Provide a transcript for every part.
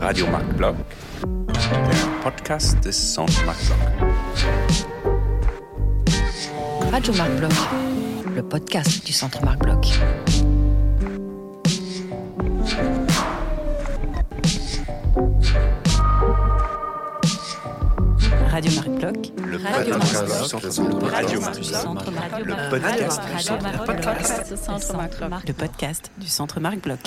Radio Marc Block, der Podcast des Centre Marc Block. Radio Marc Bloch, le podcast du Centre Marc Bloch. Le podcast du Centre Radio. Le podcast du Centre Marc Bloch.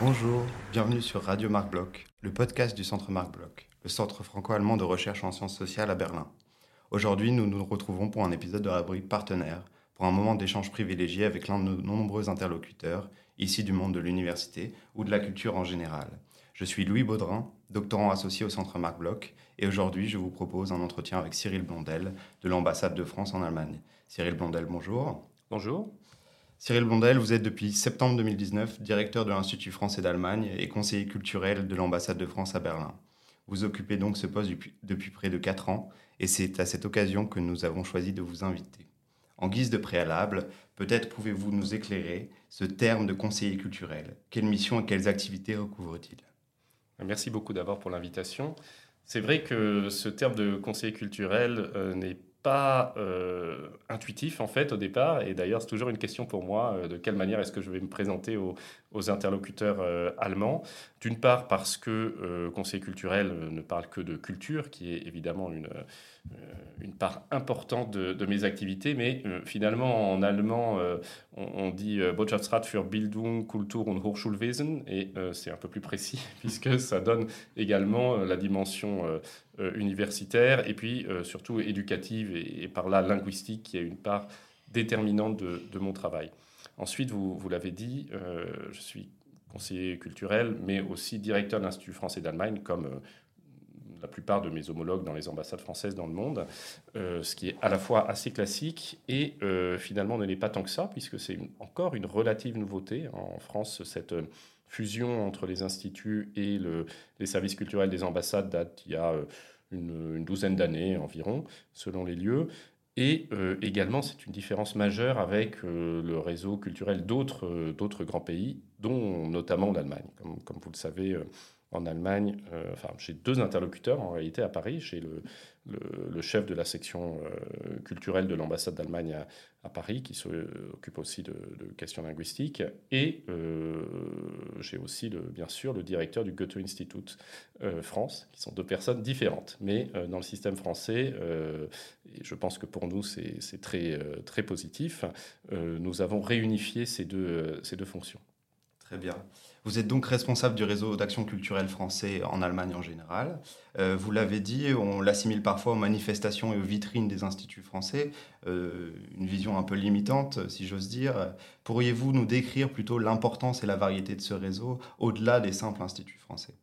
Bonjour, bienvenue sur Radio Marc Bloch, le podcast du Centre Marc Bloch, le centre franco-allemand de recherche en sciences sociales à Berlin. Aujourd'hui, nous nous retrouvons pour un épisode de la rubrique Partenaire, pour un moment d'échange privilégié avec l'un de nos nombreux interlocuteurs, ici du monde de l'université ou de la culture en général. Je suis Louis Baudrin, doctorant associé au Centre Marc Bloch, et aujourd'hui, je vous propose un entretien avec Cyril Blondel de l'ambassade de France en Allemagne. Cyril Blondel, bonjour. Bonjour. Cyril Blondel, vous êtes depuis septembre 2019 directeur de l'Institut français d'Allemagne et conseiller culturel de l'ambassade de France à Berlin. Vous occupez donc ce poste depuis, depuis près de 4 ans et c'est à cette occasion que nous avons choisi de vous inviter. En guise de préalable, peut-être pouvez-vous nous éclairer ce terme de conseiller culturel. Quelle mission et quelles activités recouvre-t-il Merci beaucoup d'abord pour l'invitation. C'est vrai que ce terme de conseiller culturel euh, n'est pas euh, intuitif en fait au départ et d'ailleurs c'est toujours une question pour moi euh, de quelle manière est-ce que je vais me présenter aux, aux interlocuteurs euh, allemands d'une part parce que euh, conseiller culturel euh, ne parle que de culture qui est évidemment une, euh, une part importante de, mes activités mais finalement en allemand on, dit Botschaftsrat für Bildung, Kultur und Hochschulwesen et c'est un peu plus précis puisque ça donne également la dimension universitaire et puis surtout éducative et, par là linguistique qui est une part déterminante de mon travail. Ensuite, vous, l'avez dit, euh, je suis conseiller culturel, mais aussi directeur de l'Institut français d'Allemagne, comme euh, la plupart de mes homologues dans les ambassades françaises dans le monde, euh, ce qui est à la fois assez classique et finalement ne l'est pas tant que ça, puisque c'est encore une relative nouveauté en France, cette fusion entre les instituts et le- les services culturels des ambassades date il y a une douzaine d'années environ, selon les lieux. Et euh, également, c'est une différence majeure avec euh, le réseau culturel d'autres euh, d'autres grands pays, dont notamment l'Allemagne. Comme, comme vous le savez, euh, en Allemagne, euh, enfin, j'ai deux interlocuteurs en réalité à Paris. J'ai le, chef de la section euh, culturelle de l'ambassade d'Allemagne à, Paris, qui s'occupe aussi de, questions linguistiques. Et j'ai aussi, bien sûr, le directeur du Goethe Institut France, qui sont deux personnes différentes. Mais dans le système français, et je pense que pour nous, c'est très, positif, nous avons réunifié ces deux fonctions. Très bien. Vous êtes donc responsable du réseau d'action culturelle français en Allemagne en général. Euh, vous l'avez dit, on l'assimile parfois aux manifestations et aux vitrines des instituts français, euh, une vision un peu limitante, si j'ose dire. Pourriez-vous nous décrire plutôt l'importance et la variété de ce réseau au-delà des simples instituts français?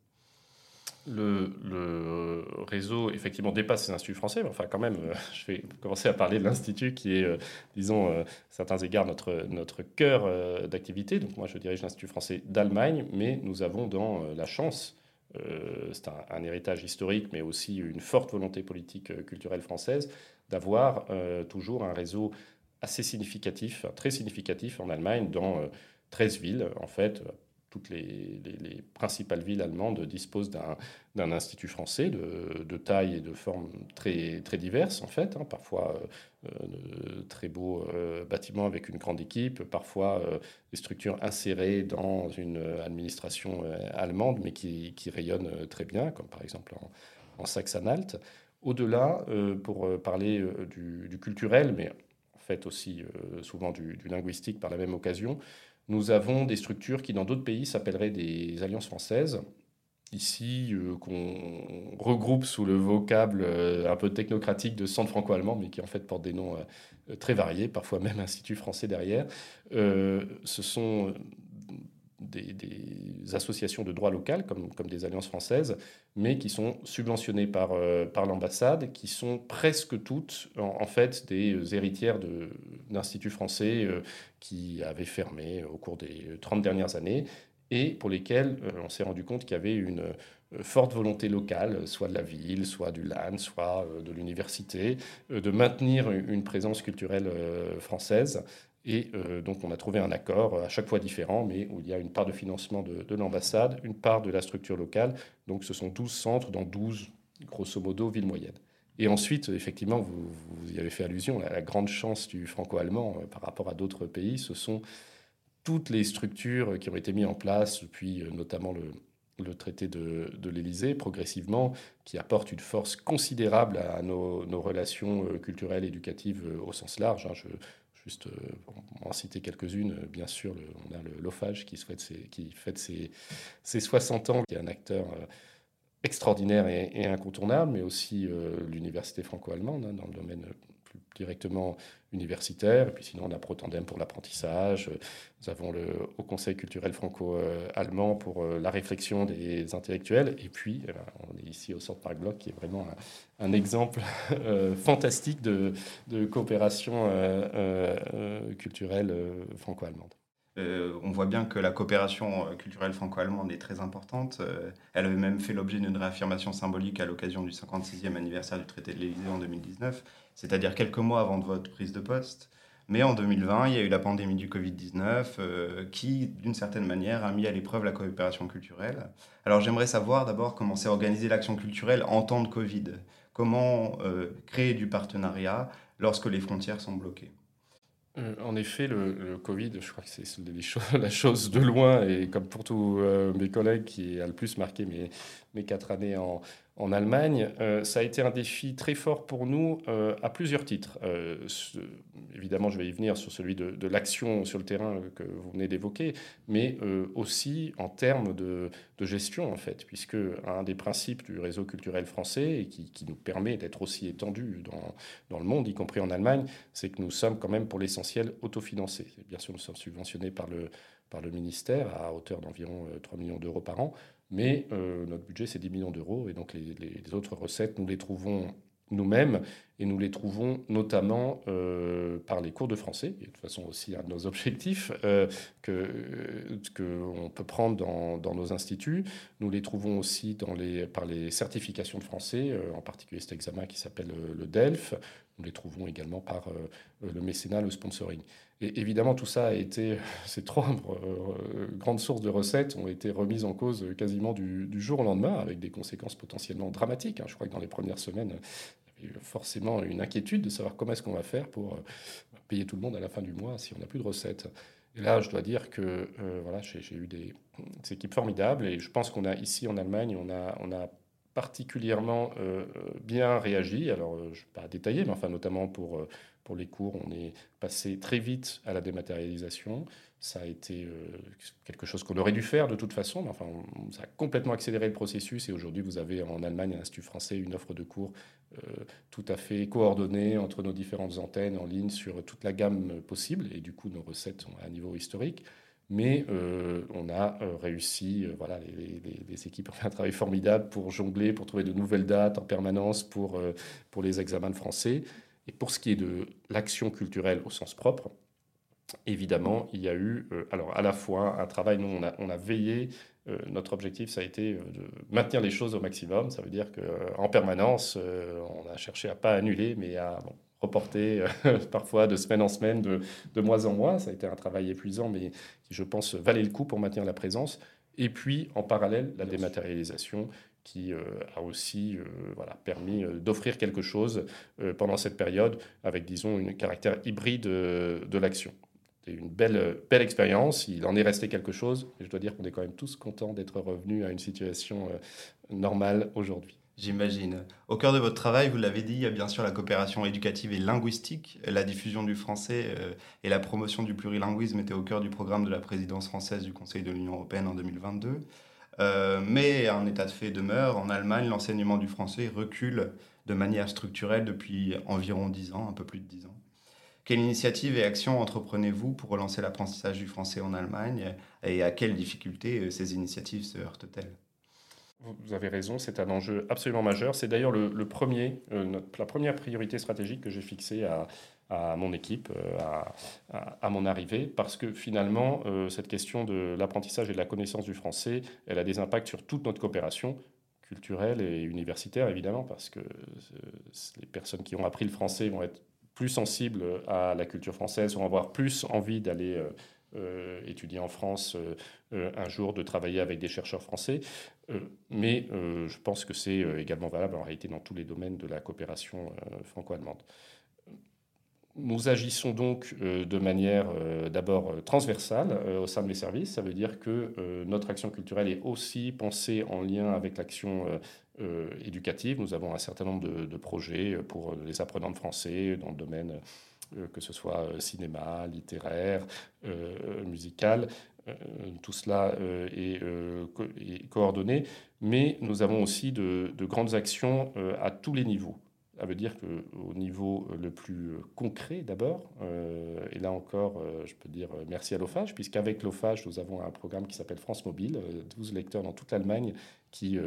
Le, réseau, effectivement, dépasse les instituts français, mais enfin, quand même, euh, je vais commencer à parler de l'Institut qui est, euh, disons, euh, à certains égards, notre, notre cœur euh, d'activité. Donc, moi, je dirige l'Institut français d'Allemagne, mais nous avons dans euh, la chance, euh, c'est un, héritage historique, mais aussi une forte volonté politique euh, culturelle française, d'avoir euh, toujours un réseau assez significatif, très significatif en Allemagne, dans euh, 13 villes, en fait. Toutes les, les- les principales villes allemandes disposent d'un institut français de, taille et de forme très, diverses, en fait. hein. parfois euh, de très beaux euh, bâtiments avec une grande équipe, parfois euh, des structures insérées dans une administration allemande, mais qui, qui rayonnent très bien, comme par exemple en, Saxe-Anhalt. Au-delà, pour parler du, culturel, mais en fait aussi souvent du linguistique par la même occasion, nous avons des structures qui, dans d'autres pays, s'appelleraient des alliances françaises, ici euh, qu'on regroupe sous le vocable euh, un peu technocratique de centre franco-allemand, mais qui en fait portent des noms euh, très variés, parfois même Institut français derrière. Ce sont des, associations de droit local, comme, comme des alliances françaises, mais qui sont subventionnées par, euh, par l'ambassade, qui sont presque toutes, en, fait, des héritières de- d'instituts français euh, qui avaient fermé au cours des 30 dernières années et pour lesquels euh, on s'est rendu compte qu'il y avait une forte volonté locale, soit de la ville, soit du LAN, soit de l'université, de maintenir une présence culturelle française. Et donc on a trouvé un accord, à chaque fois différent, mais où il y a une part de financement de, de l'ambassade, une part de la structure locale. Donc ce sont 12 centres dans 12, grosso modo, villes moyennes. Et ensuite, effectivement, vous, y avez fait allusion, la, grande chance du franco-allemand par rapport à d'autres pays, ce sont toutes les structures qui ont été mises en place, depuis notamment le, traité de, de l'Élysée, progressivement, qui apporte une force considérable à nos, relations euh, culturelles, éducatives euh, au sens large. Hein. Je, juste euh, en citer quelques-unes, bien sûr, on a le l'OFAGE qui, ses, qui fête ses, ses, 60 ans, qui est un acteur extraordinaire et, incontournable, mais aussi l'université franco-allemande hein, dans le domaine directement universitaire. Et puis sinon, on a Protandem pour l'apprentissage. Nous avons le Haut Conseil culturel franco-allemand pour euh, la réflexion des intellectuels. Et puis, eh ben, on est ici au Centre Parc Bloc, qui est vraiment un, exemple euh, fantastique de, coopération euh, culturelle franco-allemande. On voit bien que la coopération culturelle franco-allemande est très importante. elle avait même fait l'objet d'une réaffirmation symbolique à l'occasion du 56e anniversaire du traité de l'Élysée en 2019 c'est-à-dire quelques mois avant de votre prise de poste. Mais en 2020, il y a eu la pandémie du Covid-19 euh, qui, d'une certaine manière, a mis à l'épreuve la coopération culturelle. Alors j'aimerais savoir d'abord comment s'est organisée l'action culturelle en temps de Covid. Comment euh, créer du partenariat lorsque les frontières sont bloquées? Euh, en effet, le, Covid, je crois que c'est la chose de loin, et comme pour tous mes collègues, qui a le plus marqué mes, mes quatre années en, en Allemagne, euh, ça a été un défi très fort pour nous euh, à plusieurs titres. Euh, évidemment, je vais y venir sur celui de, l'action sur le terrain que vous venez d'évoquer, mais aussi en termes de, gestion, en fait, puisque un des principes du réseau culturel français, et qui, nous permet d'être aussi étendu dans, dans, le monde, y compris en Allemagne, c'est que nous sommes quand même pour l'essentiel autofinancés. Bien sûr, nous sommes subventionnés par le, par le ministère à hauteur d'environ 3 millions d'euros par an, mais euh, notre budget, c'est 10 millions d'euros. Et donc, les, autres recettes, nous les trouvons nous-mêmes et nous les trouvons notamment euh, par les cours de français, et de toute façon aussi un de nos objectifs euh, que qu'on peut prendre dans, dans, nos instituts. Nous les trouvons aussi dans les, par les certifications de français, en particulier cet examen qui s'appelle le DELF. Nous les trouvons également par le mécénat, le sponsoring. Et évidemment, tout ça a été, ces trois euh, grandes sources de recettes ont été remises en cause quasiment du, jour au lendemain, avec des conséquences potentiellement dramatiques. Hein. Je crois que dans les premières semaines, il y a eu forcément une inquiétude de savoir comment est-ce qu'on va faire pour euh, payer tout le monde à la fin du mois si on n'a plus de recettes. Et là, je dois dire que euh, voilà, j'ai eu des, équipes formidables et je pense qu'on a ici en Allemagne, on a, on a particulièrement bien réagi. Alors, je ne vais pas détailler, mais enfin, notamment pour pour les cours, on est passé très vite à la dématérialisation. Ça a été euh, quelque chose qu'on aurait dû faire de toute façon, mais enfin, ça a complètement accéléré le processus. Et aujourd'hui, vous avez en Allemagne, à l'Institut français, une offre de cours euh, tout à fait coordonnée entre nos différentes antennes en ligne sur toute la gamme possible. Et du coup, nos recettes sont à un niveau historique. Mais euh, on a réussi, voilà, les, équipes ont fait un travail formidable pour jongler, pour trouver de nouvelles dates en permanence pour, pour les examens de français. Et pour ce qui est de l'action culturelle au sens propre, évidemment, il y a eu euh, alors à la fois un travail, nous on a, on a veillé, euh, notre objectif ça a été euh, de maintenir les choses au maximum, ça veut dire qu'en permanence, on a cherché à pas annuler, mais à reporter parfois de semaine en semaine, de, de mois en mois, ça a été un travail épuisant, mais qui je pense valait le coup pour maintenir la présence. Et puis, en parallèle, la dématérialisation qui euh, a aussi euh, permis euh, d'offrir quelque chose pendant cette période avec, disons, un caractère hybride de l'action. C'était une belle, belle expérience, il en est resté quelque chose, et je dois dire qu'on est quand même tous contents d'être revenus à une situation normale aujourd'hui. J'imagine. Au cœur de votre travail, vous l'avez dit, il y a bien sûr la coopération éducative et linguistique. La diffusion du français et la promotion du plurilinguisme étaient au cœur du programme de la présidence française du Conseil de l'Union européenne en 2022. Euh, mais un état de fait demeure. En Allemagne, l'enseignement du français recule de manière structurelle depuis environ 10 ans, un peu plus de 10 ans. Quelle initiative et action entreprenez-vous pour relancer l'apprentissage du français en Allemagne et à quelles difficultés euh, ces initiatives se heurtent-elles? Vous avez raison, c'est un enjeu absolument majeur. C'est d'ailleurs le, premier, euh, la première priorité stratégique que j'ai fixée à, à mon équipe euh, à, mon arrivée, parce que finalement, euh, cette question de l'apprentissage et de la connaissance du français, elle a des impacts sur toute notre coopération culturelle et universitaire, évidemment, parce que les personnes qui ont appris le français vont être plus sensibles à la culture française, vont avoir plus envie d'aller étudier en France un jour, de travailler avec des chercheurs français. mais je pense que c'est également valable en réalité dans tous les domaines de la coopération franco-allemande. Nous agissons donc euh, de manière euh, d'abord euh, transversale au sein de mes services. Ça veut dire que notre action culturelle est aussi pensée en lien avec l'action éducative. Nous avons un certain nombre de, projets pour les apprenants de français dans le domaine que ce soit cinéma, littéraire, musical. tout cela est, coordonné, mais nous avons aussi de grandes actions à tous les niveaux. Ça veut dire qu'au niveau le plus concret d'abord, euh, et là encore, euh, je peux dire merci à l'OFAGE, puisqu'avec l'OFAGE, nous avons un programme qui s'appelle France Mobile, 12 euh, lecteurs dans toute l'Allemagne qui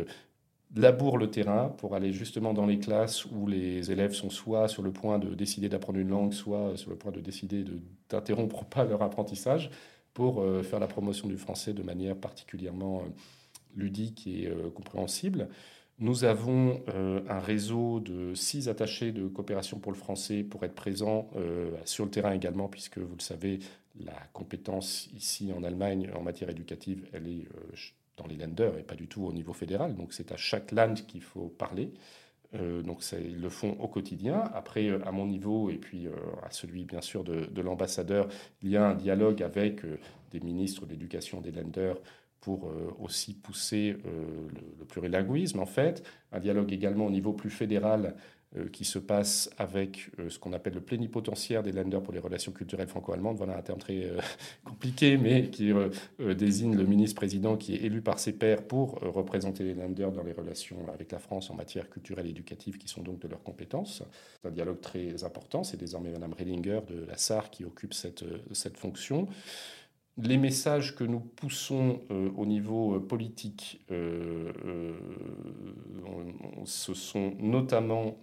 labourent le terrain pour aller justement dans les classes où les élèves sont soit sur le point de décider d'apprendre une langue, soit sur le point de décider d'interrompre pas leur apprentissage pour faire la promotion du français de manière particulièrement ludique et compréhensible. Nous avons euh, un réseau de six attachés de coopération pour le français pour être présents euh, sur le terrain également, puisque vous le savez, la compétence ici en Allemagne en matière éducative, elle est euh, dans les Länder et pas du tout au niveau fédéral. Donc c'est à chaque land qu'il faut parler. donc ils le font au quotidien. Après, à mon niveau et puis à celui bien sûr de, de l'ambassadeur, il y a un dialogue avec des ministres d'éducation des Länder pour euh, aussi pousser euh, le, plurilinguisme, en fait. Un dialogue également au niveau plus fédéral euh, qui se passe avec ce qu'on appelle le plénipotentiaire des Länder pour les relations culturelles franco-allemandes. Voilà un terme très compliqué, mais qui désigne le ministre-président qui est élu par ses pairs pour représenter les Länder dans les relations avec la France en matière culturelle et éducative, qui sont donc de leurs compétences. C'est un dialogue très important. C'est désormais Mme Rellinger de la SAR qui occupe cette, cette fonction les messages que nous poussons euh, au niveau euh, politique, euh, ce sont notamment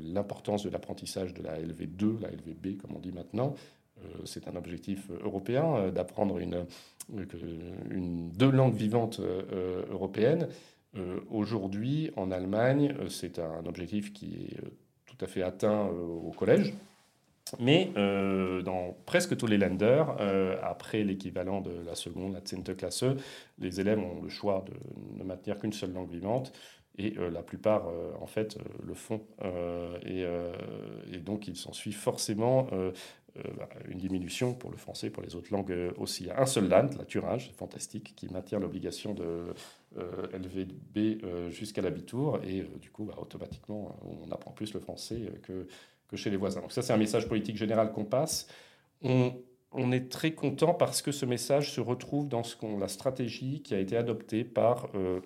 l'importance de l'apprentissage de la LV2, la LVB comme on dit maintenant. C'est un objectif européen d'apprendre une, deux langues vivantes européennes. Aujourd'hui, en Allemagne, c'est un objectif qui est tout à fait atteint au collège. Mais euh, dans presque tous les lenders, euh, après l'équivalent de la seconde, la Zehnte Klasse, les élèves ont le choix de ne maintenir qu'une seule langue vivante. Et euh, la plupart, en fait, le font. Et, et, donc, il s'ensuit forcément une diminution pour le français, pour les autres langues aussi. Il y a un seul land, la Thuringe, fantastique, qui maintient l'obligation de LVB jusqu'à l'habitour. Et du coup, bah, automatiquement, on apprend plus le français que que chez les voisins. Donc ça, c'est un message politique général qu'on passe. On, est très content parce que ce message se retrouve dans la stratégie qui a été adoptée par euh,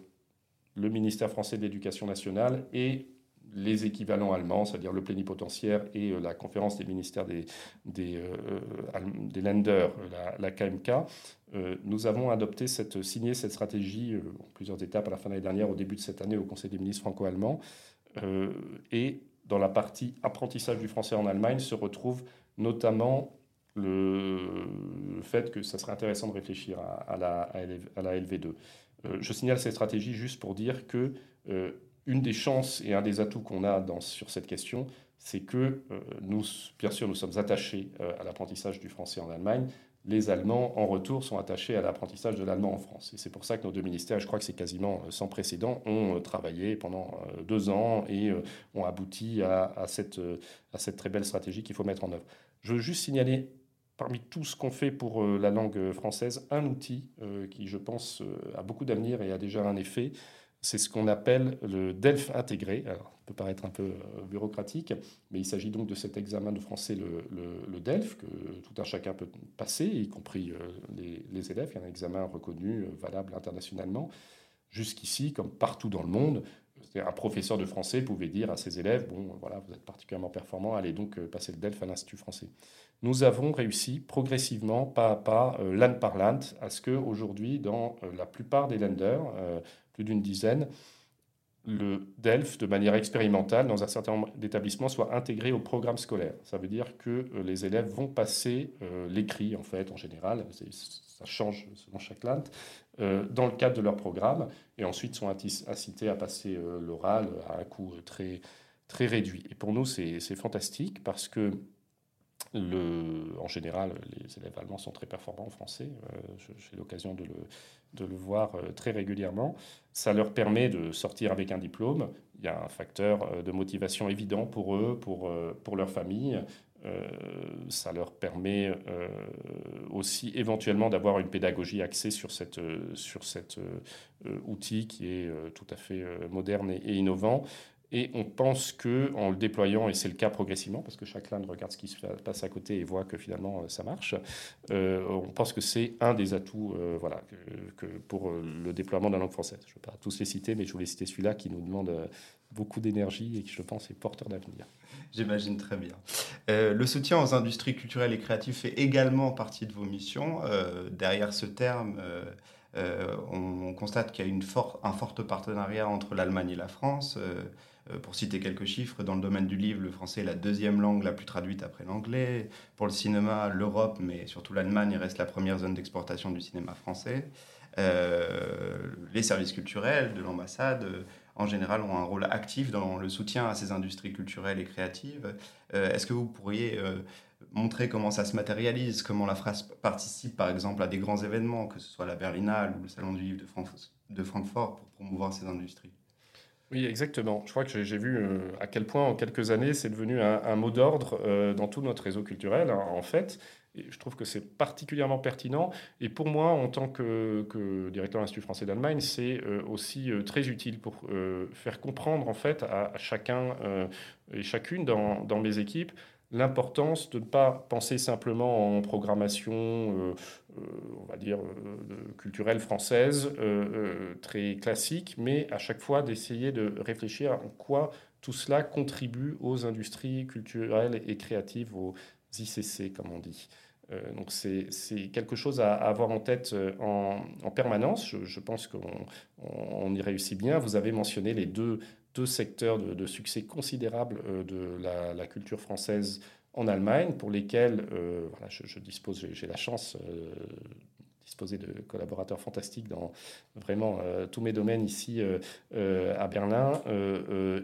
le ministère français de l'Éducation nationale et les équivalents allemands, c'est-à-dire le plénipotentiaire et euh, la conférence des ministères des, des, euh, Länder, la, KMK, nous avons adopté cette, signé cette stratégie en plusieurs étapes à la fin de l'année dernière, au début de cette année, au Conseil des ministres franco-allemands. et dans la partie apprentissage du français en Allemagne se retrouve notamment le, fait que ça serait intéressant de réfléchir à, la, à la, LV2. Euh, je signale cette stratégie juste pour dire que euh, une des chances et un des atouts qu'on a dans, sur cette question, c'est que euh, nous, bien sûr, nous sommes attachés à l'apprentissage du français en Allemagne, les Allemands, en retour, sont attachés à l'apprentissage de l'allemand en France. Et c'est pour ça que nos deux ministères, je crois que c'est quasiment euh, sans précédent, ont euh, travaillé pendant euh, deux ans et ont abouti à, cette, à cette très belle stratégie qu'il faut mettre en œuvre. Je veux juste signaler parmi tout ce qu'on fait pour la langue française, un outil qui, je pense, a beaucoup d'avenir et a déjà un effet, c'est ce qu'on appelle le DELF intégré. Ça peut paraître un peu euh, bureaucratique, mais il s'agit donc de cet examen de français, le, DELF, que tout un chacun peut passer, y compris euh, les, les élèves. Il y a un examen reconnu, euh, valable internationalement. Jusqu'ici, comme partout dans le monde, un professeur de français pouvait dire à ses élèves Bon, voilà, vous êtes particulièrement performant, allez donc passer le DELF à l'Institut français. Nous avons réussi progressivement, pas à pas, land par land, à ce qu'aujourd'hui, dans la plupart des lenders, plus d'une dizaine, le DELF, de manière expérimentale, dans un certain nombre d'établissements, soit intégré au programme scolaire. Ça veut dire que euh, les élèves vont passer euh, l'écrit, en fait, en général, ça change selon chaque land, euh, dans le cadre de leur programme, et ensuite sont incités à passer l'oral à un coût très, très réduit. Et pour nous, c'est fantastique parce que en général, les élèves allemands sont très performants en français. J'ai l'occasion de le, voir très régulièrement. Ça leur permet de sortir avec un diplôme. Il y a un facteur de motivation évident pour eux, pour, leur famille. Euh, ça leur permet euh, aussi éventuellement d'avoir une pédagogie axée sur, cet euh, outil qui est tout à fait moderne et, innovant. Et on pense que en le déployant, et c'est le cas progressivement, parce que chacun regarde ce qui se passe à côté et voit que finalement ça marche, on pense que c'est un des atouts voilà, que, pour le déploiement de la langue française. Je ne vais pas tous les citer, mais je voulais citer celui-là qui nous demande beaucoup d'énergie et qui, je pense, est porteur d'avenir. J'imagine très bien. Euh, le soutien aux industries culturelles et créatives fait également partie de vos missions. Euh, derrière ce terme, euh, on, constate qu'il y a un fort partenariat entre l'Allemagne et la France. Pour citer quelques chiffres, dans le domaine du livre, le français est la deuxième langue la plus traduite après l'anglais. Pour le cinéma, l'Europe, mais surtout l'Allemagne, reste la première zone d'exportation du cinéma français. les services culturels de l'ambassade en général, ont un rôle actif dans le soutien à ces industries culturelles et créatives. Euh, est-ce que vous pourriez euh, montrer comment ça se matérialise, comment la phrase participe par exemple à des grands événements, que ce soit la Berlinale ou le Salon du Livre de, Francfort, pour promouvoir ces industries? Oui, exactement. Je crois que j'ai vu euh, à quel point en quelques années c'est devenu un, mot d'ordre dans tout notre réseau culturel, hein, en fait je trouve que c'est particulièrement pertinent. Et pour moi, en tant que, directeur de l'Institut français d'Allemagne, c'est euh, aussi euh, très utile pour euh, faire comprendre en fait à, chacun et chacune dans, mes équipes l'importance de ne pas penser simplement en programmation, on va dire, culturelle française, très classique, mais à chaque fois d'essayer de réfléchir à quoi tout cela contribue aux industries culturelles et créatives, aux ICC, comme on dit. Euh, donc c'est quelque chose à, avoir en tête euh, en, permanence. Je, pense qu'on y réussit bien. Vous avez mentionné les deux, deux secteurs de, succès considérables euh, de la, culture française en Allemagne, pour lesquels voilà, je, dispose, j'ai la chance disposer de collaborateurs fantastiques dans vraiment euh, tous mes domaines ici euh, euh, à Berlin.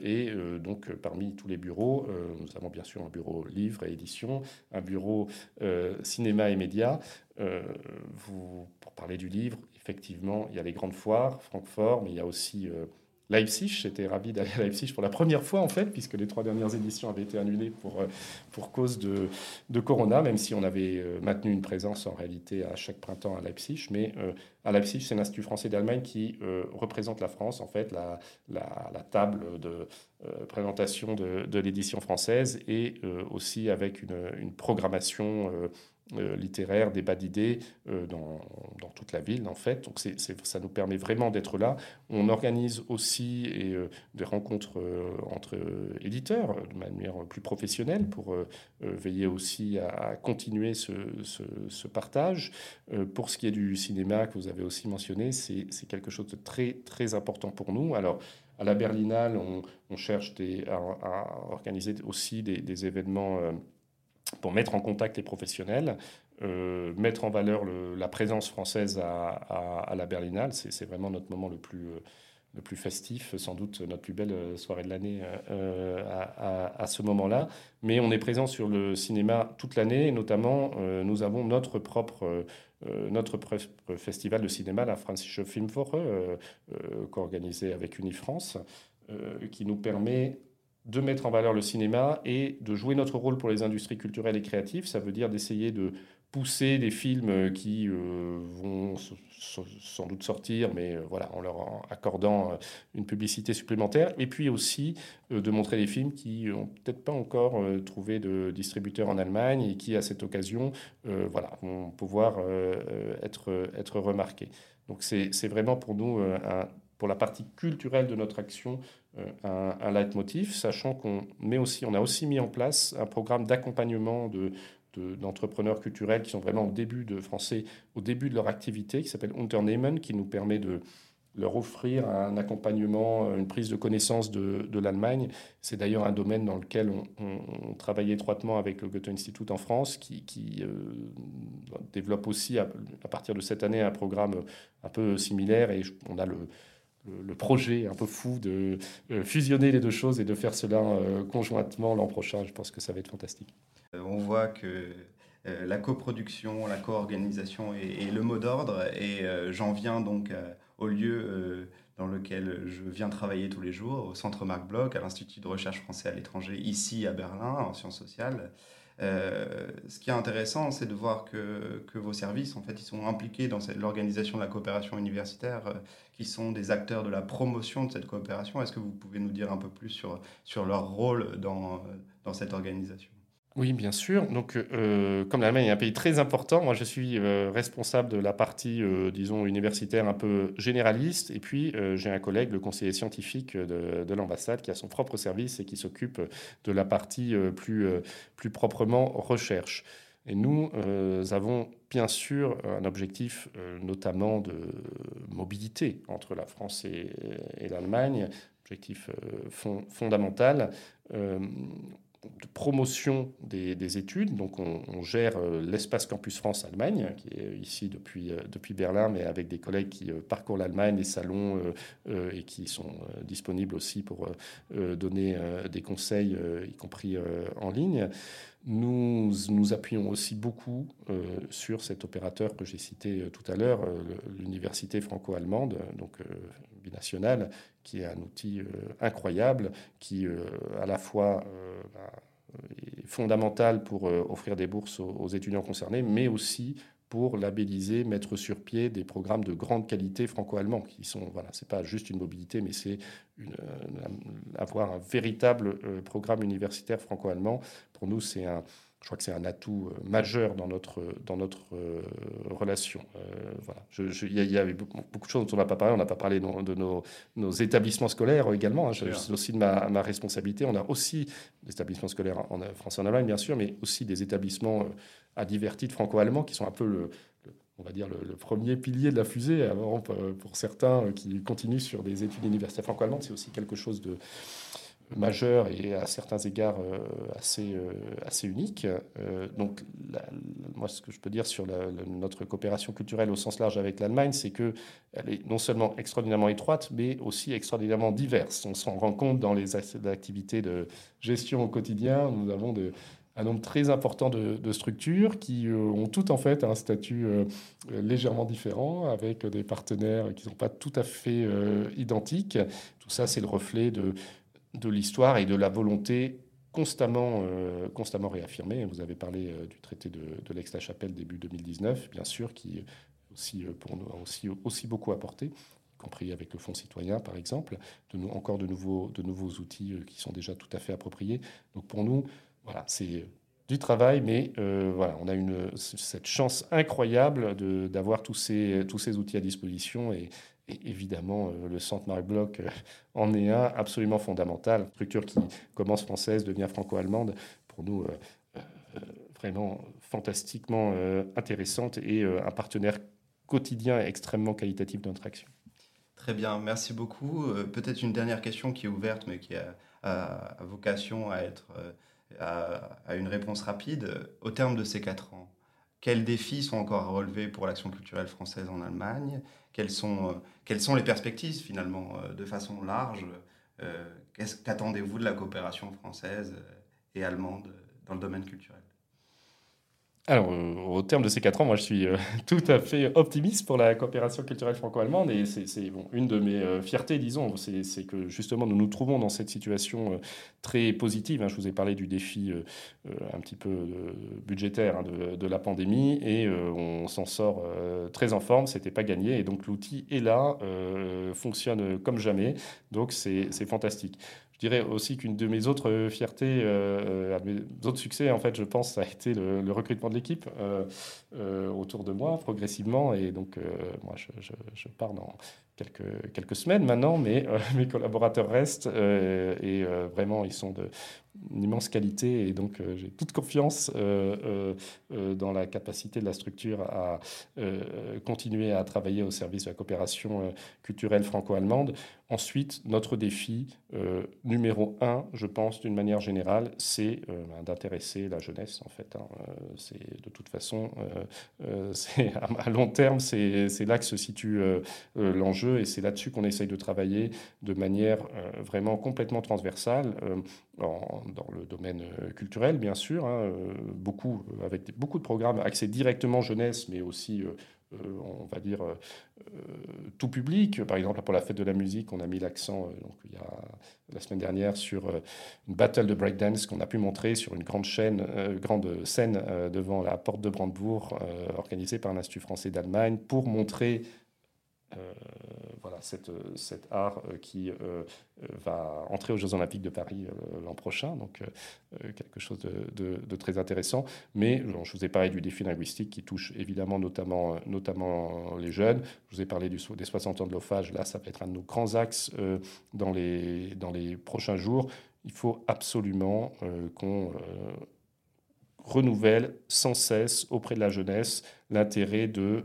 et donc, parmi tous les bureaux, nous avons bien sûr un bureau livre et édition, un bureau cinéma et médias. vous, pour parler du livre, effectivement, il y a les grandes foires, Francfort, mais il y a aussi Leipzig. J'étais ravi d'aller à Leipzig pour la première fois, en fait, puisque les trois dernières éditions avaient été annulées pour, euh, pour cause de, de Corona, même si on avait euh, maintenu une présence en réalité à chaque printemps à Leipzig. Mais euh, à Leipzig, c'est l'Institut français d'Allemagne qui représente la France, en fait, la, la, table de présentation de, de l'édition française et aussi avec une, une programmation euh, littéraire, débat d'idées euh, dans, dans, toute la ville, en fait. Donc, c'est, ça nous permet vraiment d'être là. On organise aussi euh, des rencontres entre éditeurs de manière plus professionnelle pour veiller aussi à, continuer ce, ce, partage. pour ce qui est du cinéma que vous avez aussi mentionné, c'est, quelque chose de très, très important pour nous. Alors, à la Berlinale, on, cherche à, organiser aussi des événements pour mettre en contact les professionnels, euh, mettre en valeur la présence française à, la Berlinale. C'est vraiment notre moment le plus, euh, festif, sans doute notre plus belle euh, soirée de l'année à, ce moment-là. Mais on est présent sur le cinéma toute l'année, notamment nous avons notre propre, festival de cinéma, la Franzische Filmwoche, co-organisé avec Unifrance, qui nous permet de mettre en valeur le cinéma et de jouer notre rôle pour les industries culturelles et créatives. Ça veut dire d'essayer de pousser des films qui euh, vont sans doute sortir, mais euh, voilà, en leur accordant euh, une publicité supplémentaire. Et puis aussi de montrer des films qui n'ont peut-être pas encore trouvé de distributeur en Allemagne et qui, à cette occasion, voilà, vont pouvoir être, être remarqués. Donc c'est vraiment pour nous, pour la partie culturelle de notre action, un, un leitmotiv, sachant qu'on met aussi, on a aussi mis en place un programme d'accompagnement de, d'entrepreneurs culturels qui sont vraiment au début de français, au début de leur activité, qui s'appelle Unternehmen, qui nous permet de leur offrir un accompagnement, une prise de connaissance de, l'Allemagne. C'est d'ailleurs un domaine dans lequel on, travaille étroitement avec le Goethe Institut en France, qui, euh, développe aussi à, partir de cette année un programme un peu similaire. Et on a le, le projet un peu fou de fusionner les deux choses et de faire cela conjointement l'an prochain. Je pense que ça va être fantastique. On voit que la coproduction, la co-organisation est, le mot d'ordre et j'en viens donc au lieu dans lequel je viens travailler tous les jours, au Centre Marc Bloch, à l'Institut de recherche français à l'étranger, ici à Berlin, en sciences sociales. Euh, ce qui est intéressant, c'est de voir que, vos services, en fait, ils sont impliqués dans l'organisation de la coopération universitaire, euh, qui sont des acteurs de la promotion de cette coopération. Est-ce que vous pouvez nous dire un peu plus sur, leur rôle dans, dans cette organisation? Oui, bien sûr. Donc, euh, comme l'Allemagne est un pays très important, moi je suis euh, responsable de la partie, euh, disons, universitaire un peu généraliste. Et puis, j'ai un collègue, le conseiller scientifique de, l'ambassade, qui a son propre service et qui s'occupe de la partie plus, plus proprement recherche. Et nous avons bien sûr un objectif notamment de mobilité entre la France et, l'Allemagne, objectif fondamental de promotion des, études. Donc, on, gère euh, l'espace Campus France Allemagne, qui est ici depuis, euh, depuis Berlin, mais avec des collègues qui euh, parcourent l'Allemagne, les salons, et qui sont disponibles aussi pour donner des conseils, y compris en ligne. Nous nous appuyons aussi beaucoup sur cet opérateur que j'ai cité tout à l'heure, l'université franco-allemande, donc binationale, qui est un outil euh, incroyable, qui euh, à la fois euh, bah, est fondamental pour offrir des bourses aux, étudiants concernés, mais aussi pour labelliser, mettre sur pied des programmes de grande qualité franco-allemands, qui sont, voilà, c'est pas juste une mobilité, mais c'est avoir un véritable programme universitaire franco-allemand. Pour nous, c'est un, je crois que c'est un atout euh, majeur dans notre, dans notre euh, relation. Euh, voilà. Il y, avait beaucoup, de choses dont on n'a pas parlé. On n'a pas parlé de, nos, nos, établissements scolaires également. Hein. C'est aussi de ma, ma, responsabilité. On a aussi des établissements scolaires en, France et en Allemagne, bien sûr, mais aussi des établissements à divers titres franco-allemands qui sont un peu le, on va dire le, premier pilier de la fusée. Pour certains qui continuent sur des études universitaires franco-allemandes, c'est aussi quelque chose de majeur et à certains égards euh, assez, euh, assez unique. Euh, donc, moi, ce que je peux dire sur notre coopération culturelle au sens large avec l'Allemagne, c'est qu'elle est non seulement extraordinairement étroite, mais aussi extraordinairement diverse. On s'en rend compte dans les activités de gestion au quotidien. Nous avons un nombre très important de, structures qui ont toutes en fait un statut légèrement différent, avec des partenaires qui ne sont pas tout à fait identiques. Tout ça, c'est le reflet de de l'histoire et de la volonté constamment, euh, constamment réaffirmée. Vous avez parlé euh, du traité de, l'Aix-la-Chapelle début 2019, bien sûr, qui aussi, euh, pour nous, a aussi, aussi beaucoup apporté, y compris avec le Fonds citoyen, par exemple, de encore de nouveaux, de nouveaux outils qui sont déjà tout à fait appropriés. Donc pour nous, voilà, c'est du travail, mais voilà, on a une, cette chance incroyable d'avoir tous ces, tous ces outils à disposition et évidemment, euh, le centre Marc Bloch euh, en est un absolument fondamental. Structure qui commence française, devient franco-allemande, pour nous, euh, vraiment fantastiquement intéressante et un partenaire quotidien extrêmement qualitatif de notre action. Très bien, merci beaucoup. Peut-être une dernière question qui est ouverte, mais qui a, vocation à être à, une réponse rapide. Au terme de ces quatre ans, quels défis sont encore à relever pour l'action culturelle française en Allemagne? Quelles sont, euh, quelles sont les perspectives finalement euh, de façon large euh, Qu'attendez-vous de la coopération française et allemande dans le domaine culturel? Alors, au terme de ces quatre ans, moi, je suis tout à fait optimiste pour la coopération culturelle franco-allemande. Et c'est bon, une de mes fiertés, disons, c'est que justement, nous nous trouvons dans cette situation très positive. Hein. Je vous ai parlé du défi un petit peu budgétaire hein, de, de, la pandémie et on s'en sort très en forme. C'était pas gagné. Et donc, l'outil est là, fonctionne comme jamais. Donc, c'est fantastique. Je dirais aussi qu'une de mes autres euh, fiertés, euh, mes autres succès, en fait, je pense, ça a été le, recrutement de l'équipe euh, autour de moi, progressivement. Et donc, moi, je, pars dans quelques, quelques semaines maintenant, mais mes collaborateurs restent et vraiment, ils sont d'une immense qualité. Et donc, j'ai toute confiance dans la capacité de la structure à continuer à travailler au service de la coopération culturelle franco-allemande Ensuite, notre défi euh, numéro un, je pense, d'une manière générale, c'est euh, ben, d'intéresser la jeunesse, en fait. Hein. Euh, c'est de toute façon, à, long terme, c'est là que se situe l'enjeu et c'est là-dessus qu'on essaye de travailler de manière vraiment complètement transversale, dans le domaine culturel, bien sûr, hein, beaucoup, avec beaucoup de programmes axés directement jeunesse, mais aussi euh, on va dire, euh, euh, tout public. Par exemple, pour la fête de la musique, on a mis l'accent la semaine dernière sur une battle de breakdance qu'on a pu montrer sur une grande, chaîne, grande scène devant la porte de Brandebourg, organisée par l'Institut français d'Allemagne, pour montrer euh, voilà, cet art euh, qui euh, va entrer aux Jeux Olympiques de Paris l'an prochain, donc quelque chose de, très intéressant. Mais je vous ai parlé du défi linguistique qui touche évidemment notamment, notamment les jeunes. Je vous ai parlé du, des 60 ans de l'OFAGE, là ça va être un de nos grands axes dans, les, dans les prochains jours. Il faut absolument qu'on renouvelle sans cesse auprès de la jeunesse l'intérêt de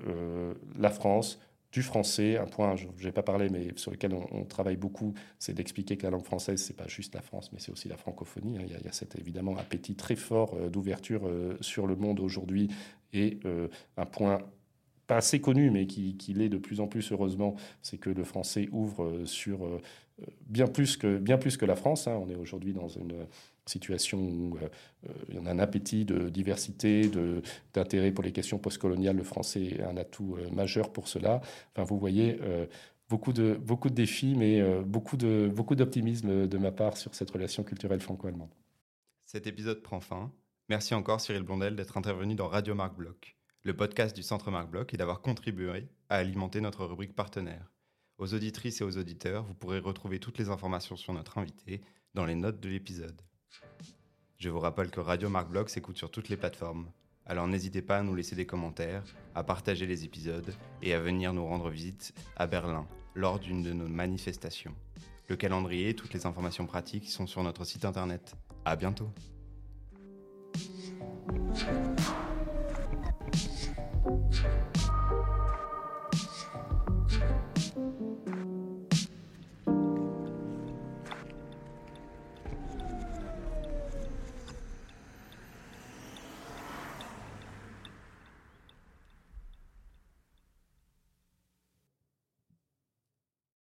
la France, du français. Un point, je n'ai pas parlé, mais sur lequel on, travaille beaucoup, c'est d'expliquer que la langue française, c'est pas juste la France, mais c'est aussi la francophonie. Hein. Il y, a, cet évidemment appétit très fort euh, d'ouverture euh, sur le monde aujourd'hui et euh, un point pas assez connu, mais qui, qui l'est de plus en plus heureusement, c'est que le français ouvre sur bien plus que, bien plus que la France. Hein. On est aujourd'hui dans une situation où euh, euh, il y a un appétit de diversité, d'intérêt pour les questions postcoloniales. Le français est un atout euh, majeur pour cela. Enfin, vous voyez, beaucoup, de, défis, mais beaucoup d'optimisme de ma part sur cette relation culturelle franco-allemande. Cet épisode prend fin. Merci encore Cyril Blondel d'être intervenu dans Radio Marc Bloch, le podcast du Centre Marc Bloch, et d'avoir contribué à alimenter notre rubrique partenaire. Aux auditrices et aux auditeurs, vous pourrez retrouver toutes les informations sur notre invité dans les notes de l'épisode. Je vous rappelle que Radio Marc Blog s'écoute sur toutes les plateformes. Alors n'hésitez pas à nous laisser des commentaires, à partager les épisodes et à venir nous rendre visite à Berlin lors d'une de nos manifestations. Le calendrier et toutes les informations pratiques sont sur notre site internet. À bientôt.